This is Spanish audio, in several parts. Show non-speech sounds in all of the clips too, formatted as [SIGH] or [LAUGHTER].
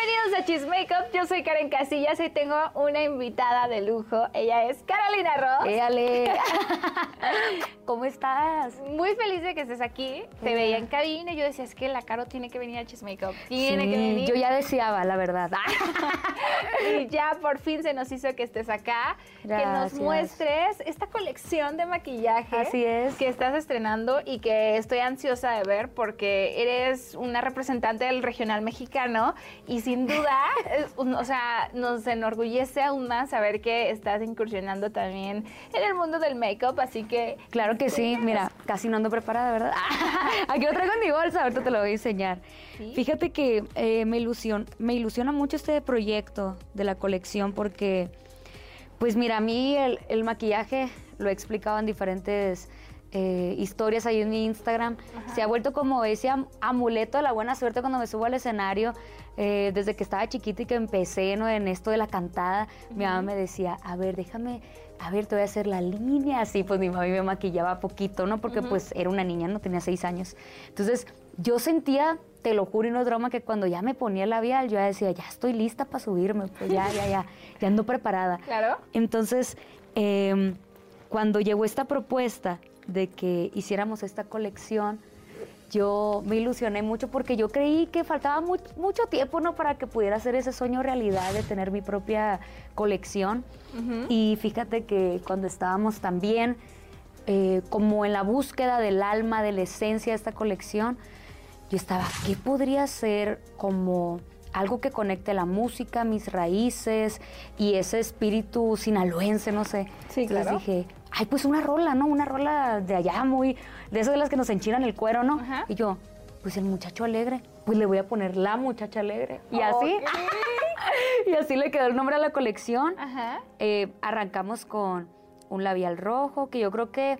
Bienvenidos a Cheese Makeup. Yo soy Karen Casillas y tengo una invitada de lujo. Ella es Carolina Ross. Éale. [LAUGHS] ¿Cómo estás? Muy feliz de que estés aquí. Te veía en cabina y yo decía, es que la Caro tiene que venir a Cheese Makeup. Tiene que venir. Yo ya deseaba, la verdad. [LAUGHS] y ya por fin se nos hizo que estés acá. Que nos Gracias. muestres esta colección de maquillaje. Así es. Que estás estrenando y que estoy ansiosa de ver porque eres una representante del regional mexicano y sin duda, es o sea, nos enorgullece aún más saber que estás incursionando también en el mundo del make-up, así que Claro que sí, mira, casi no ando preparada, ¿verdad? [LAUGHS] Aquí lo traigo en mi bolsa, ahorita te lo voy a enseñar. ¿Sí? Fíjate que eh, me, me ilusiona mucho este proyecto de la colección porque, pues mira, a mí el, el maquillaje lo he explicado en diferentes eh, historias ahí en mi Instagram. Se ha vuelto como ese am- amuleto de la buena suerte cuando me subo al escenario. eh, desde que estaba chiquita y que empecé ¿no? en esto de la cantada, mi mamá me decía, a ver, déjame, a ver, te voy a hacer la línea. Así, pues mi mamá me maquillaba poquito, ¿no? Porque pues era una niña, no tenía seis años. Entonces, yo sentía, te lo juro y no es broma, que cuando ya me ponía el labial, yo ya decía, ya estoy lista para subirme, pues ya, ya, ya, ya ando preparada. [LAUGHS] Claro. Entonces, eh, cuando llegó esta propuesta de que hiciéramos esta colección, yo me ilusioné mucho porque yo creí que faltaba mu- mucho tiempo ¿no? para que pudiera hacer ese sueño realidad de tener mi propia colección. Y fíjate que cuando estábamos también eh, como en la búsqueda del alma, de la esencia de esta colección, yo estaba, ¿qué podría ser como algo que conecte la música, mis raíces y ese espíritu sinaloense, no sé? Sí, Entonces claro. dije, ay, pues una rola, ¿no? Una rola de allá, muy, de esas de las que nos enchinan el cuero, ¿no? Ajá. Y yo, pues el muchacho alegre, pues le voy a poner la muchacha alegre. Y así, [LAUGHS] y así le quedó el nombre a la colección. Ajá. Eh, arrancamos con un labial rojo, que yo creo que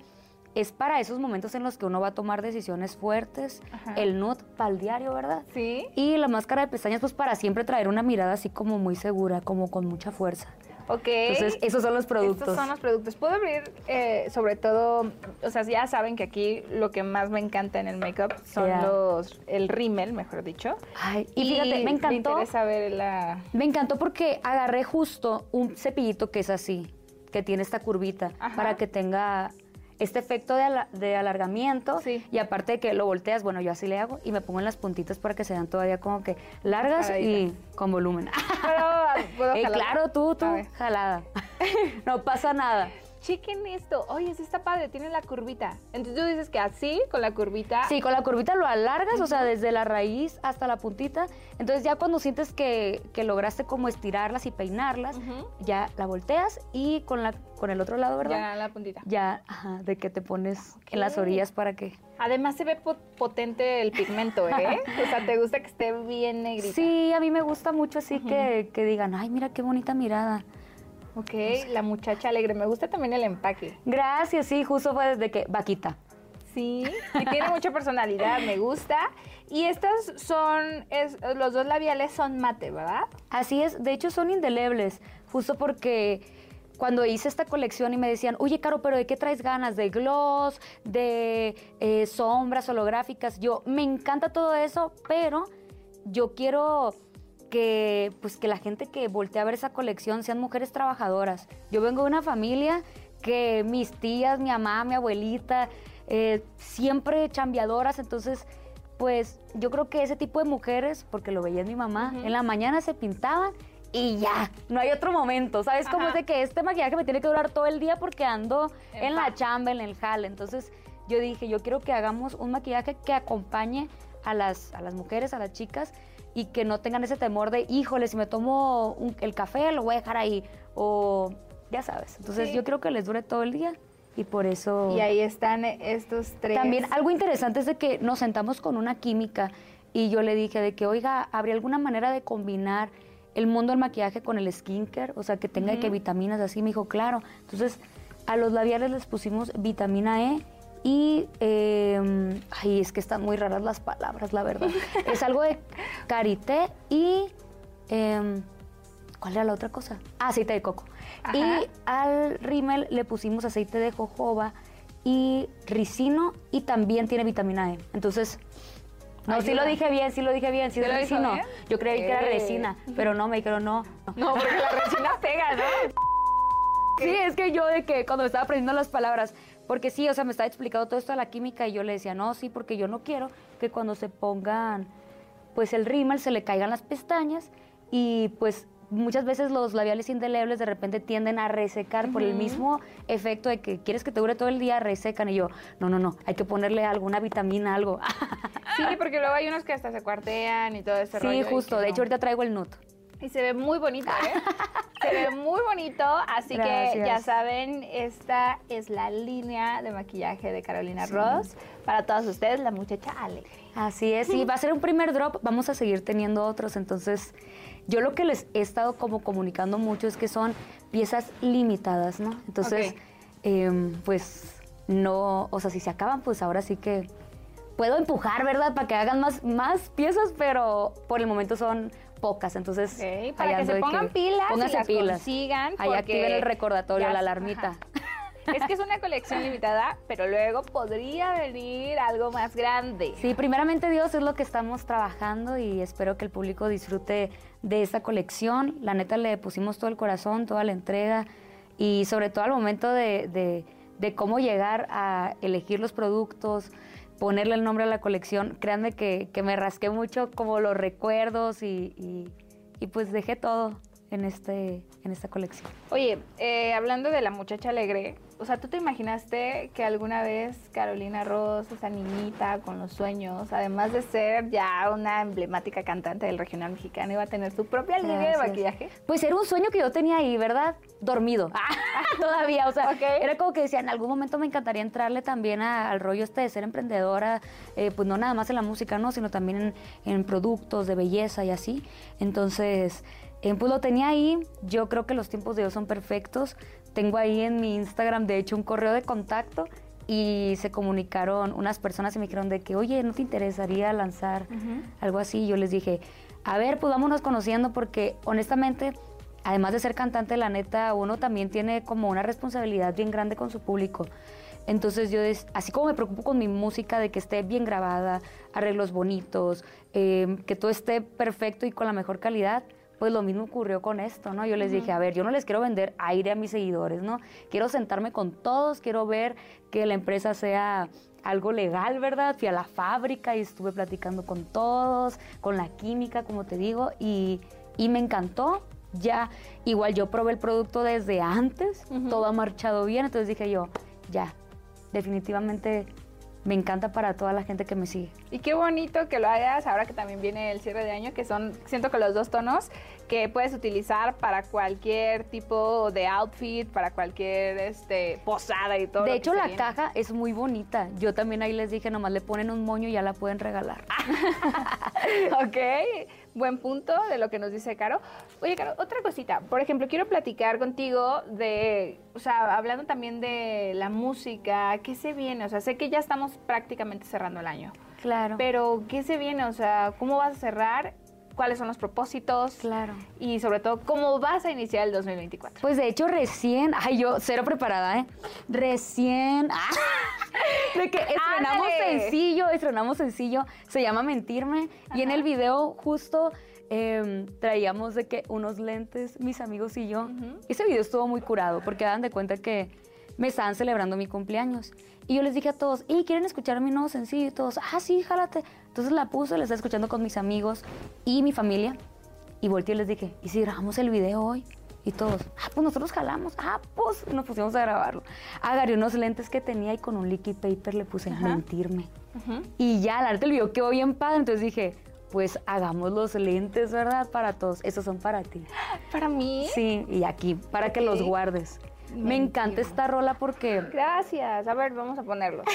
es para esos momentos en los que uno va a tomar decisiones fuertes. Ajá. El nude para el diario, ¿verdad? Sí. Y la máscara de pestañas, pues para siempre traer una mirada así como muy segura, como con mucha fuerza. Ok. Entonces, esos son los productos. Estos son los productos. Puedo abrir, eh, sobre todo, o sea, ya saben que aquí lo que más me encanta en el make-up son los, el rímel, mejor dicho. Ay, y fíjate, me encantó. Me ver la... Me encantó porque agarré justo un cepillito que es así, que tiene esta curvita, Ajá. para que tenga este efecto de, ala- de alargamiento. Sí. Y aparte de que lo volteas, bueno, yo así le hago y me pongo en las puntitas para que se vean todavía como que largas y con volumen. ¿Puedo, puedo Eh, jalar? claro, tú, tú, jalada. [LAUGHS] no pasa nada. Chequen esto. Oye, sí está padre, tiene la curvita. Entonces tú dices que así, con la curvita. Sí, con la curvita lo alargas, o sea, desde la raíz hasta la puntita. Entonces ya cuando sientes que, que lograste como estirarlas y peinarlas, ya la volteas y con, la, con el otro lado, ¿verdad? Ya la puntita. Ya, ajá, de que te pones Ok. en las orillas para que... Además se ve po- potente el pigmento, ¿eh? o sea, te gusta que esté bien negrita. Sí, a mí me gusta mucho así que, que digan, ay, mira qué bonita mirada. Ok, la muchacha alegre. Me gusta también el empaque. Gracias, sí, justo fue desde que, vaquita. Sí, y tiene mucha personalidad, me gusta. Y estos son, es- los dos labiales son mate, ¿verdad? Así es, de hecho son indelebles, justo porque cuando hice esta colección y me decían, oye, Caro, pero ¿de qué traes ganas? ¿De gloss? ¿De eh, sombras holográficas? Yo, me encanta todo eso, pero yo quiero que, pues, que la gente que voltee a ver esa colección sean mujeres trabajadoras. Yo vengo de una familia que mis tías, mi mamá, mi abuelita, eh, siempre chambeadoras, entonces pues yo creo que ese tipo de mujeres, porque lo veía en mi mamá, en la mañana se pintaban y ya, no hay otro momento, ¿sabes? Como es de que este maquillaje me tiene que durar todo el día porque ando En en la chamba, en el jale. Entonces yo dije, yo quiero que hagamos un maquillaje que acompañe a las, a las mujeres, a las chicas y que no tengan ese temor de, híjole, si me tomo un- el café lo voy a dejar ahí o ya sabes. Entonces Sí. yo creo que les dure todo el día y por eso... Y ahí están estos tres. También algo interesante es de que nos sentamos con una química y yo le dije de que, oiga, ¿habría alguna manera de combinar el mundo del maquillaje con el skincare, o sea, que tenga que vitaminas así. Me dijo, claro. Entonces, a los labiales les pusimos vitamina E y, eh, ay, es que están muy raras las palabras, la verdad. [LAUGHS] es algo de karité y, eh, ¿cuál era la otra cosa? Aceite de coco. Ajá. Y al rímel le pusimos aceite de jojoba y ricino y también tiene vitamina E. Entonces, no, sí lo dije bien, sí lo dije bien, sí ¿Sí es lo ricino. bien? Yo creí que era resina, pero no, me dijeron no. No, porque la resina pega, ¿no? [LAUGHS] Sí, es que yo de que cuando estaba aprendiendo las palabras, porque sí, o sea, me estaba explicando todo esto de la química y yo le decía, no, sí, porque yo no quiero que cuando se pongan, pues el rímel se le caigan las pestañas y pues muchas veces los labiales indelebles de repente tienden a resecar por el mismo efecto de que quieres que te dure todo el día, resecan y yo, no, no, no, hay que ponerle alguna vitamina, algo. Sí, porque luego hay unos que hasta se cuartean y todo ese rollo. sí, justo, de no. hecho ahorita traigo el nude. Y se ve muy bonito, ¿eh? [LAUGHS] se ve muy bonito, así que ya saben, esta es la línea de maquillaje de Carolina Ross. Para todos ustedes, la muchacha alegre. Así es, sí, va a ser un primer drop, vamos a seguir teniendo otros, entonces yo lo que les he estado como comunicando mucho es que son piezas limitadas, ¿no? Entonces, em, pues no, o sea, si se acaban, pues ahora sí que puedo empujar, ¿verdad? Para que hagan más, más piezas, pero por el momento son pocas, entonces... Para que se pongan pilas pónganse las consigan, Ahí activen el recordatorio, ya- la alarmita. ajá. Es que es una colección limitada, pero luego podría venir algo más grande. Sí, primeramente Dios es lo que estamos trabajando y espero que el público disfrute de esta colección. La neta le pusimos todo el corazón, toda la entrega y sobre todo al momento de, de- de cómo llegar a elegir los productos, ponerle el nombre a la colección. Créanme que, que me rasqué mucho como los recuerdos y, y- y pues dejé todo en, este, en esta colección. Oye, eh, hablando de la muchacha alegre, o sea, ¿tú te imaginaste que alguna vez Carolina Ross, esa niñita con los sueños, además de ser ya una emblemática cantante del regional mexicano, iba a tener su propia línea de maquillaje? Pues era un sueño que yo tenía ahí, ¿verdad? Dormido. [LAUGHS] Todavía, o sea, era como que decía, en algún momento me encantaría entrarle también a- al rollo este de ser emprendedora, eh, pues no nada más en la música, ¿no? Sino también en, en productos de belleza y así. Entonces, eh, pues lo tenía ahí. Yo creo que los tiempos de Dios son perfectos. Tengo ahí en mi Instagram, de hecho, un correo de contacto y se comunicaron unas personas y me dijeron de que, oye, ¿no te interesaría lanzar algo así? Yo les dije, a ver, pues vámonos conociendo porque honestamente, además de ser cantante, la neta, uno también tiene como una responsabilidad bien grande con su público. Entonces yo, así como me preocupo con mi música de que esté bien grabada, arreglos bonitos, eh, que todo esté perfecto y con la mejor calidad, pues lo mismo ocurrió con esto, ¿no? Yo les dije, a ver, yo no les quiero vender aire a mis seguidores, ¿no? Quiero sentarme con todos, quiero ver que la empresa sea algo legal, ¿verdad? Fui a la fábrica y estuve platicando con todos, con la química, como te digo, y, y me encantó. Ya, igual yo probé el producto desde antes, todo ha marchado bien, entonces dije yo, ya, definitivamente me encanta para toda la gente que me sigue. Y qué bonito que lo hagas ahora que también viene el cierre de año, que son, siento que los dos tonos que puedes utilizar para cualquier tipo de outfit, para cualquier este, posada y todo. De hecho, la viene. caja es muy bonita. Yo también ahí les dije, nomás le ponen un moño y ya la pueden regalar. [LAUGHS] ok, buen punto de lo que nos dice Caro. Oye, Caro, otra cosita. Por ejemplo, quiero platicar contigo de, o sea, hablando también de la música, ¿qué se viene? O sea, sé que ya estamos prácticamente cerrando el año, Claro. pero ¿qué se viene? O sea, ¿cómo vas a cerrar? ¿Cuáles son los propósitos? Claro. Y sobre todo, ¿cómo vas a iniciar el 2024? Pues de hecho recién, ay yo cero preparada, ¿eh? Recién, [LAUGHS] ah, de que [LAUGHS] estrenamos ¡Ándale! sencillo, estrenamos sencillo, se llama Mentirme y en el video justo em, traíamos de que unos lentes, mis amigos y yo. Ese video estuvo muy curado porque dan de cuenta que me estaban celebrando mi cumpleaños. Y yo les dije a todos, ¿y quieren escuchar mi nuevo sencillo? Y todos, ah, sí, jálate. Entonces la puse, la estaba escuchando con mis amigos y mi familia. Y volteé y les dije, ¿y si grabamos el video hoy? Y todos, ah, pues nosotros jalamos. Ah, pues nos pusimos a grabarlo. Agarré unos lentes que tenía y con un liquid paper le puse mentirme. Y ya, la verdad, el video quedó bien padre. Entonces dije, pues hagamos los lentes, ¿verdad? Para todos. Esos son para ti. [GASPS] Para mí. Sí, y aquí, para que los guardes. Me encanta esta rola porque Gracias. A ver, vamos a ponerlo. [LAUGHS]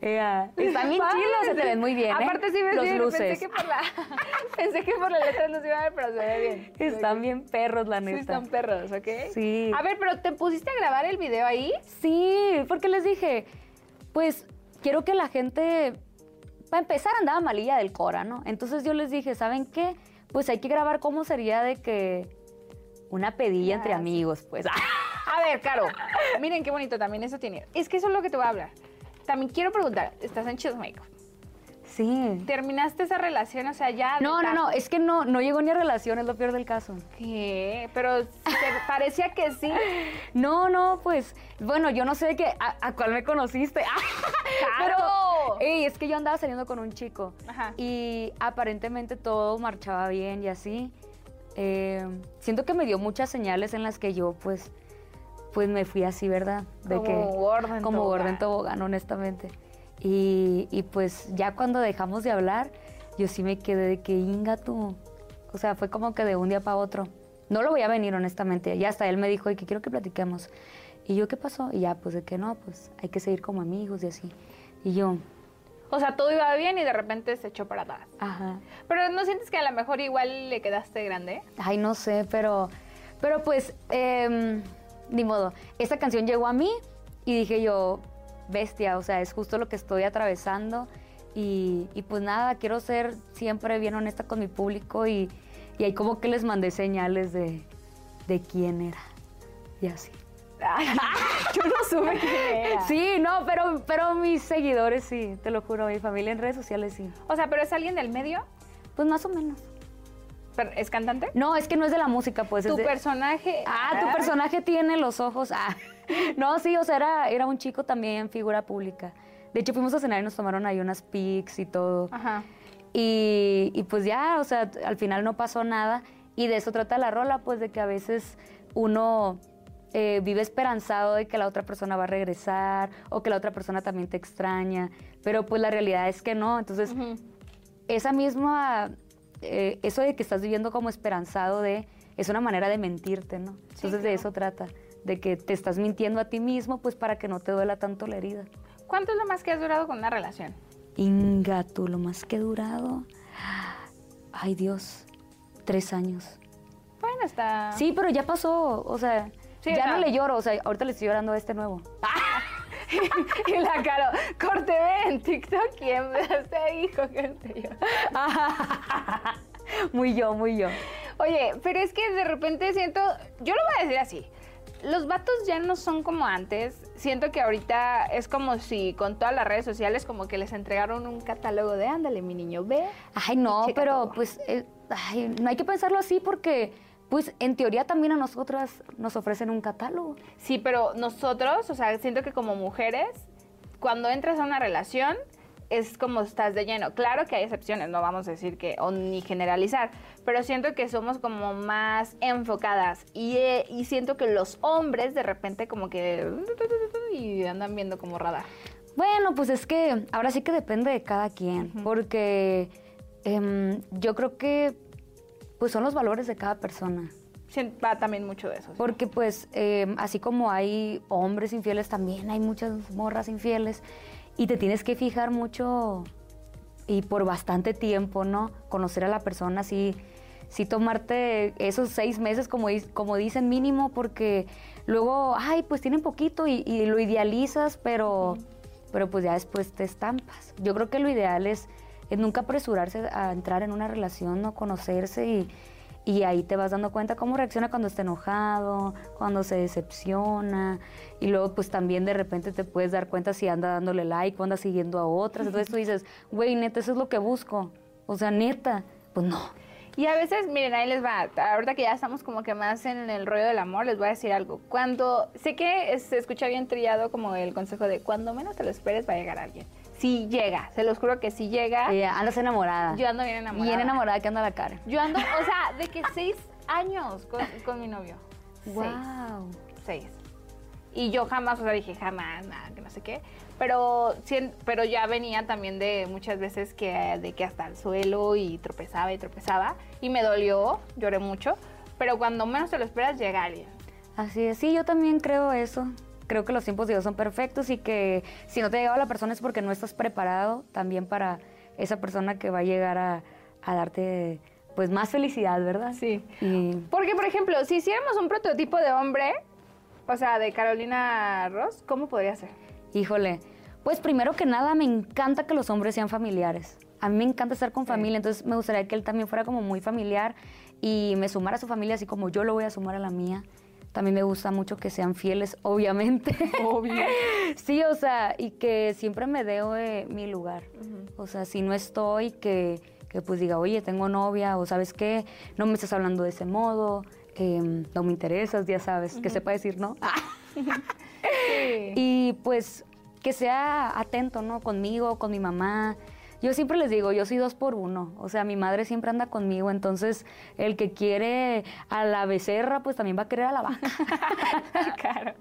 Ea, Están bien chilos, se te ven muy bien. ¿eh? Aparte sí ves Los bien, luces. Pensé que por la, [LAUGHS] pensé que por la letra no se iba a ver, pero se ve bien. Están bien perros, la Sí, neta. están perros, ¿ok? Sí. A ver, pero ¿te pusiste a grabar el video ahí? Sí, porque les dije, pues quiero que la gente, para empezar andaba malilla del Cora, ¿no? Entonces yo les dije, ¿saben qué? Pues hay que grabar cómo sería de que una pedilla entre amigos, pues. [LAUGHS] A ver, Caro, miren qué bonito también eso tiene. Es que eso es lo que te voy a hablar. También quiero preguntar, estás en Chismake. Sí. ¿Terminaste esa relación? O sea, ya... No, no, no, es que no, no llegó ni a relación, es lo peor del caso. ¿Qué? Pero [LAUGHS] parecía que sí. No, no, pues, bueno, yo no sé de qué, a, a cuál me conociste. [LAUGHS] ¡Claro! Pero, ey, es que yo andaba saliendo con un chico. Ajá. Y aparentemente todo marchaba bien y así. Eh, siento que me dio muchas señales en las que yo, pues, pues me fui así, ¿verdad? De Como gordo en Como gordo tobogán. en tobogán, honestamente. Y, y, pues ya cuando dejamos de hablar, yo sí me quedé de que inga tú. O sea, fue como que de un día para otro. No lo voy a venir, honestamente. Y hasta él me dijo, y que quiero que platiquemos. Y yo, ¿qué pasó? Y ya, pues de que no, pues hay que seguir como amigos y así. Y yo, O sea, todo iba bien y de repente se echó para atrás. ajá. Pero ¿no sientes que a lo mejor igual le quedaste grande? Ay, no sé, pero, pero pues, em, ni modo. Esta canción llegó a mí y dije yo, bestia, o sea, es justo lo que estoy atravesando. Y, y pues nada, quiero ser siempre bien honesta con mi público y, y ahí como que les mandé señales de, de quién era. Y así. Ay, [LAUGHS] yo no supe quién era. Sí, no, pero, pero mis seguidores sí, te lo juro, mi familia en redes sociales sí. O sea, ¿pero es alguien del medio? Pues más o menos. ¿Pero ¿Es cantante? No, es que no es de la música, pues. Tu es de- personaje... Ah, tu personaje tiene los ojos. Ah. [LAUGHS] No, sí, o sea, era, era un chico también, figura pública. De hecho, fuimos a cenar y nos tomaron ahí unas pics y todo. Ajá. Y, y pues ya, o sea, al final no pasó nada. Y de eso trata la rola, pues de que a veces uno eh, vive esperanzado de que la otra persona va a regresar o que la otra persona también te extraña. Pero pues la realidad es que no. Entonces, esa misma, eh, eso de que estás viviendo como esperanzado de, es una manera de mentirte, ¿no? Entonces de claro. eso trata, de que te estás mintiendo a ti mismo, pues para que no te duela tanto la herida. ¿Cuánto es lo más que has durado con una relación? Inga, tú, lo más que he durado, ay Dios, tres años. Bueno, está... Sí, pero ya pasó, o sea, Sí, ya o sea- no le lloro, o sea, ahorita le estoy llorando a este nuevo. [LAUGHS] y la Caro, corte en TikTok y de hijo que yo. [LAUGHS] muy yo, muy yo. Oye, pero es que de repente siento, yo lo voy a decir así, los vatos ya no son como antes, siento que ahorita es como si con todas las redes sociales como que les entregaron un catálogo de ándale mi niño, ve. Ay, no, pero todo. pues eh, ay, no hay que pensarlo así porque, pues en teoría también a nosotras nos ofrecen un catálogo. Sí, pero nosotros, o sea, siento que como mujeres, cuando entras a una relación, es como estás de lleno. Claro que hay excepciones, no vamos a decir que, o ni generalizar, pero siento que somos como más enfocadas y, eh, y siento que los hombres de repente como que y andan viendo como radar. Bueno, pues es que ahora sí que depende de cada quien, porque em, yo creo que pues son los valores de cada persona. Sien- Va también mucho de eso. ¿sí? Porque pues em, así como hay hombres infieles, también hay muchas morras infieles y te tienes que fijar mucho y por bastante tiempo, ¿no? Conocer a la persona, sí, sí tomarte esos seis meses como, como dicen mínimo, porque luego, ay, pues tienen poquito y, y lo idealizas, pero, pero pues ya después te estampas. Yo creo que lo ideal es, nunca apresurarse a entrar en una relación, no conocerse y, y ahí te vas dando cuenta cómo reacciona cuando está enojado, cuando se decepciona. Y luego, pues también de repente te puedes dar cuenta si anda dándole like o anda siguiendo a otras. Entonces tú dices, güey, neta, eso es lo que busco. O sea, neta, pues no. Y a veces, miren, ahí les va. Ahorita que ya estamos como que más en el rollo del amor, les voy a decir algo. Cuando, sé que se escucha bien trillado como el consejo de cuando menos te lo esperes va a llegar alguien. Sí llega, se los juro que sí llega. Eh, andas enamorada. Yo ando bien enamorada. Bien enamorada que anda la cara. Yo ando, o sea, de que seis años con, con mi novio. Seis. Wow. Seis. Y yo jamás, o sea, dije jamás, nada, que no sé qué. Pero, pero ya venía también de muchas veces que, de que hasta el suelo y tropezaba y tropezaba. Y me dolió, lloré mucho. Pero cuando menos te lo esperas, llega alguien. Así es, sí, yo también creo eso. Creo que los tiempos de Dios son perfectos y que si no te ha llegado la persona es porque no estás preparado también para esa persona que va a llegar a, a darte pues más felicidad, ¿verdad? Sí. Y Porque, por ejemplo, si hiciéramos un prototipo de hombre, o sea, de Carolina Ross, ¿cómo podría ser? Híjole, pues primero que nada me encanta que los hombres sean familiares. A mí me encanta estar con Sí. familia, entonces me gustaría que él también fuera como muy familiar y me sumara a su familia así como yo lo voy a sumar a la mía. También me gusta mucho que sean fieles, [LAUGHS] obviamente. Obvio. [LAUGHS] sí, o sea, y que siempre me dé eh, mi lugar. O sea, si no estoy, que, que pues diga, oye, tengo novia, o sabes qué, no me estás hablando de ese modo, em, no me interesas, ya sabes, que sepa decir no. [LAUGHS] Sí. Y pues que sea atento, ¿no? Conmigo, con mi mamá. Yo siempre les digo, yo soy dos por uno. O sea, mi madre siempre anda conmigo, entonces el que quiere a la becerra, pues también va a querer a la vaca. [LAUGHS] claro.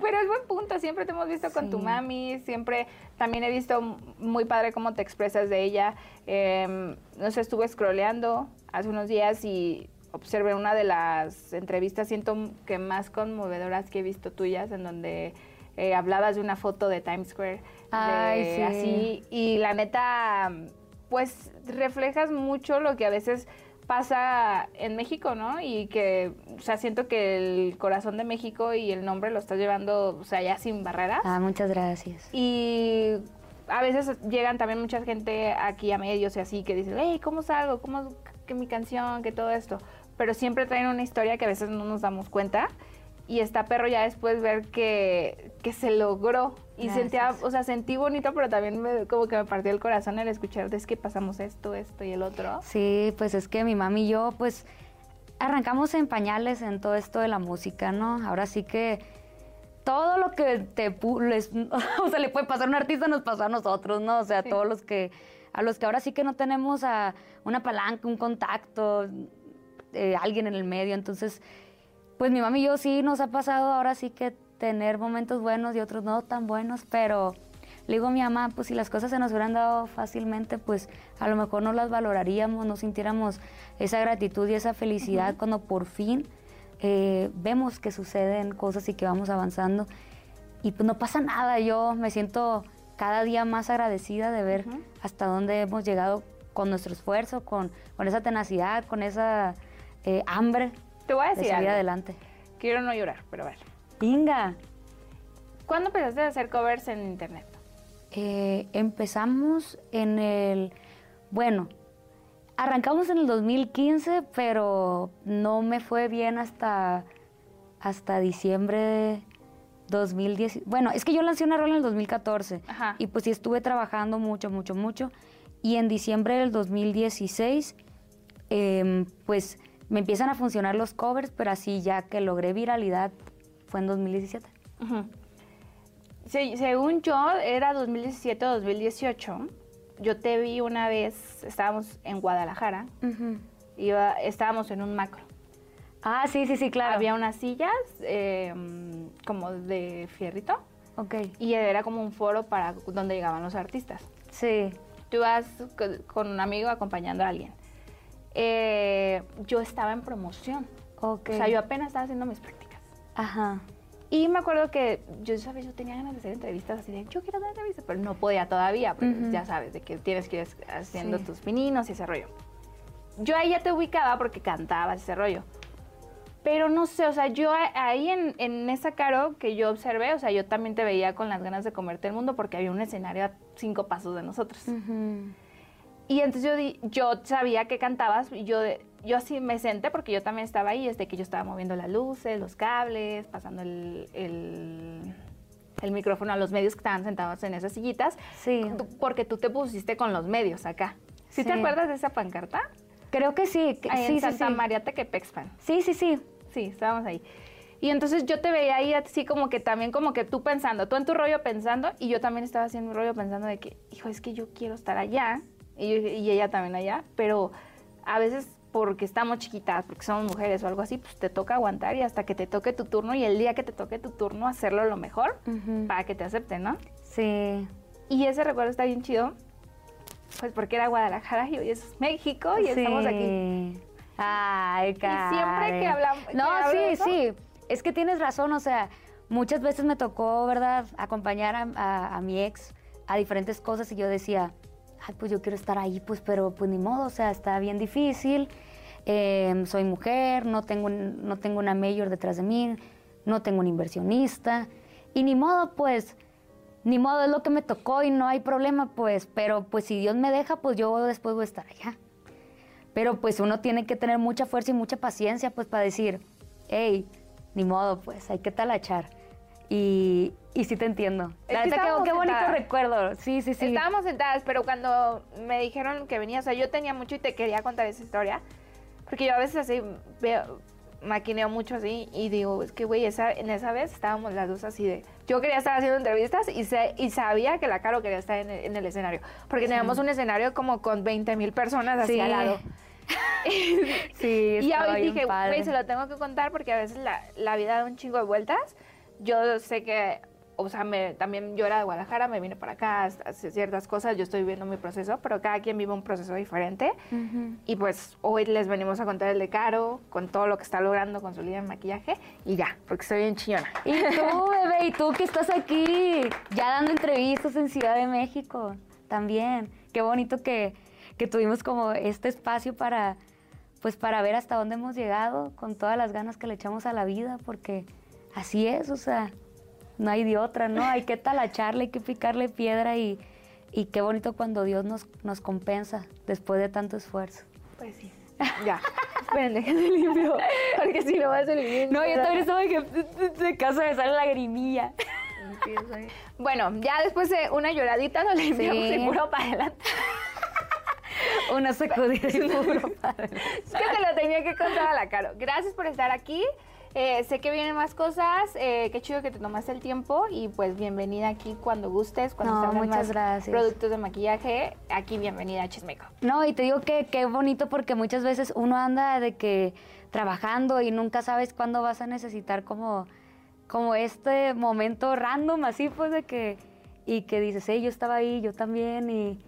Pero es buen punto, siempre te hemos visto con tu mami, siempre también he visto muy padre cómo te expresas de ella. Eh, no sé, estuve scrolleando hace unos días y observé una de las entrevistas, siento que más conmovedoras que he visto tuyas, en donde eh, hablabas de una foto de Times Square. De Ay, sí. Así, y la neta, pues reflejas mucho lo que a veces pasa en México, ¿no? Y que, o sea, siento que el corazón de México y el nombre lo estás llevando, o sea, ya sin barreras. Ah, muchas gracias. Y a veces llegan también mucha gente aquí a medios y así que dicen, hey, ¿cómo salgo? ¿Cómo que mi canción? Que todo esto. Pero siempre traen una historia que a veces no nos damos cuenta. Y está perro ya después ver que, que se logró. Y Gracias. sentía, o sea, sentí bonito, pero también me- como que me partió el corazón el escuchar es que pasamos esto, esto y el otro. Sí, pues es que mi mami y yo, pues arrancamos en pañales en todo esto de la música, ¿no? Ahora sí que todo lo que te les, [LAUGHS] o sea, le puede pasar a un artista nos pasó a nosotros, ¿no? O sea, Sí. todos los que a los que ahora sí que no tenemos a una palanca, un contacto, eh, alguien en el medio, entonces pues mi mami y yo sí nos ha pasado ahora sí que tener momentos buenos y otros no tan buenos, pero le digo a mi mamá, pues si las cosas se nos hubieran dado fácilmente, pues a lo mejor no las valoraríamos, no sintiéramos esa gratitud y esa felicidad cuando por fin eh, vemos que suceden cosas y que vamos avanzando. Y pues no pasa nada, yo me siento cada día más agradecida de ver hasta dónde hemos llegado con nuestro esfuerzo, con, con esa tenacidad, con esa eh, hambre Te voy a de decir algo. adelante. Quiero no llorar, pero ver. Inga, ¿Cuándo empezaste a hacer covers en internet? eh, empezamos en el, bueno, arrancamos en el 2015, pero no me fue bien hasta, hasta diciembre de 2010. Bueno, es que yo lancé una rola en el 2014 Ajá. y pues sí estuve trabajando mucho, mucho, mucho. Y en diciembre del 2016, em, pues me empiezan a funcionar los covers, pero así ya que logré viralidad fue en 2017. Ujú. Se- según yo, era 2017 o 2018. Yo te vi una vez, estábamos en Guadalajara, iba, estábamos en un macro. Ah, sí, sí, sí, claro. Había unas sillas eh, como de fierrito Ok, y era como un foro para donde llegaban los artistas. sí. Tú vas co- con un amigo acompañando a alguien. Eh, yo estaba en promoción, Ok. o sea, yo apenas estaba haciendo mis prácticas. Ajá. Y me acuerdo que yo, ¿sabes? Yo tenía ganas de hacer entrevistas así de, yo quiero dar entrevistas, pero no podía todavía, porque Ujú. ya sabes, de que tienes que ir haciendo Sí. tus pininos y ese rollo. Yo ahí ya te ubicaba porque cantabas ese rollo. Pero no sé, o sea, yo ahí en, en esa caro que yo observé, o sea, yo también te veía con las ganas de comerte el mundo porque había un escenario a cinco pasos de nosotros. Ujú. Y entonces yo, di- yo sabía que cantabas y yo, de- yo así me senté porque yo también estaba ahí, desde que yo estaba moviendo las luces, los cables, pasando el, el, el micrófono a los medios que estaban sentados en esas sillitas, Sí. porque tú te pusiste con los medios acá. ¿Sí, te Sí. acuerdas de esa pancarta? Creo que sí. que- Ahí sí, en Santa sí. María Tequepexpan. Sí, sí, sí. Sí, estábamos ahí. Y entonces yo te veía ahí así como que también como que tú pensando, tú en tu rollo pensando y yo también estaba haciendo mi rollo pensando de que, hijo, es que yo quiero estar allá y, y ella también allá, pero a veces porque estamos chiquitas, porque somos mujeres o algo así, pues te toca aguantar y hasta que te toque tu turno y el día que te toque tu turno hacerlo lo mejor para que te acepten, ¿no? Sí. Y ese recuerdo está bien chido, pues porque era Guadalajara y hoy es México y estamos aquí. Ay, siempre que Karen. hablam- que No, hablo de sí, eso- sí. Es que tienes razón, o sea, muchas veces me tocó, ¿verdad?, acompañar a, a- a mi ex a diferentes cosas y yo decía, ay, pues yo quiero estar ahí, pues, pero pues ni modo, o sea, está bien difícil. eh, soy mujer, no tengo, no tengo una mayor detrás de mí, no tengo un inversionista. Y ni modo, pues, ni modo, es lo que me tocó y no hay problema, pues, pero pues si Dios me deja, pues yo después voy a estar allá. Pero pues uno tiene que tener mucha fuerza y mucha paciencia, pues, para decir, hey, ni modo, pues, hay que talachar. Y, y sí te entiendo. Es La que neta, qué, estábamos qué bonito sentadas. recuerdo. Sí, sí, sí. Estábamos sentadas, pero cuando me dijeron que venía, o sea, yo tenía mucho y te quería contar esa historia, porque yo a veces así veo, maquineo mucho así y digo, es que güey, esa, en esa vez estábamos las dos así de, yo quería estar haciendo entrevistas y, sé, y sabía que la Caro quería estar en el, en el escenario, porque teníamos un escenario como con 20 mil personas así Sí. al lado. [LAUGHS] Sí, Y hoy dije, güey, se lo tengo que contar porque a veces la, la vida da un chingo de vueltas. Yo sé que, o sea, me, también yo era de Guadalajara, me vine para acá, hace ciertas cosas, yo estoy viviendo mi proceso, pero cada quien vive un proceso diferente. Y pues hoy les venimos a contar el de Caro, con todo lo que está logrando con su línea de maquillaje, y ya, porque estoy bien chillona. Y tú, bebé, y tú que estás aquí, ya dando entrevistas en Ciudad de México, también. Qué bonito que, que tuvimos como este espacio para, pues para ver hasta dónde hemos llegado, con todas las ganas que le echamos a la vida, porque así es, o sea, no hay de otra, ¿no? Hay que talacharle, hay que picarle piedra y, y qué bonito cuando Dios nos, nos compensa después de tanto esfuerzo. Pues sí. [LAUGHS] Ya. Esperen, déjenme limpio. Porque si no va a ser. No, yo también estaba que de caso de sale lagrimilla. Bueno, ya después de una lloradita lo limpiamos Sí. y puro para adelante. [LAUGHS] Una sacudida y puro padre. [LAUGHS] Es que te lo tenía que contar a la Caro. Gracias por estar aquí. Eh, sé que vienen más cosas. eh, qué chido que te tomaste el tiempo. Y pues bienvenida aquí cuando gustes. Cuando No, muchas más gracias. productos de maquillaje. Aquí bienvenida a Chismeco. No, y te digo que qué bonito porque muchas veces uno anda de que trabajando y nunca sabes cuándo vas a necesitar como, como este momento random, así pues de que, y que dices, hey, yo estaba ahí, yo también, y,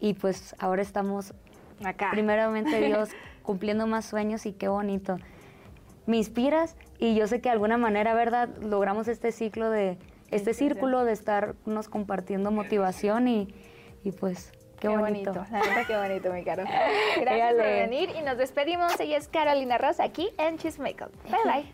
y pues ahora estamos, Acá. primeramente [LAUGHS] Dios, cumpliendo más sueños y qué bonito. Me inspiras y yo sé que de alguna manera, ¿verdad? Logramos este ciclo de, este círculo de estarnos compartiendo motivación y, y pues qué, bonito. La neta, qué bonito, mi Caro. [LAUGHS] Gracias por venir y nos despedimos. Ella es Carolina Ross aquí en Chismeco. Bye bye.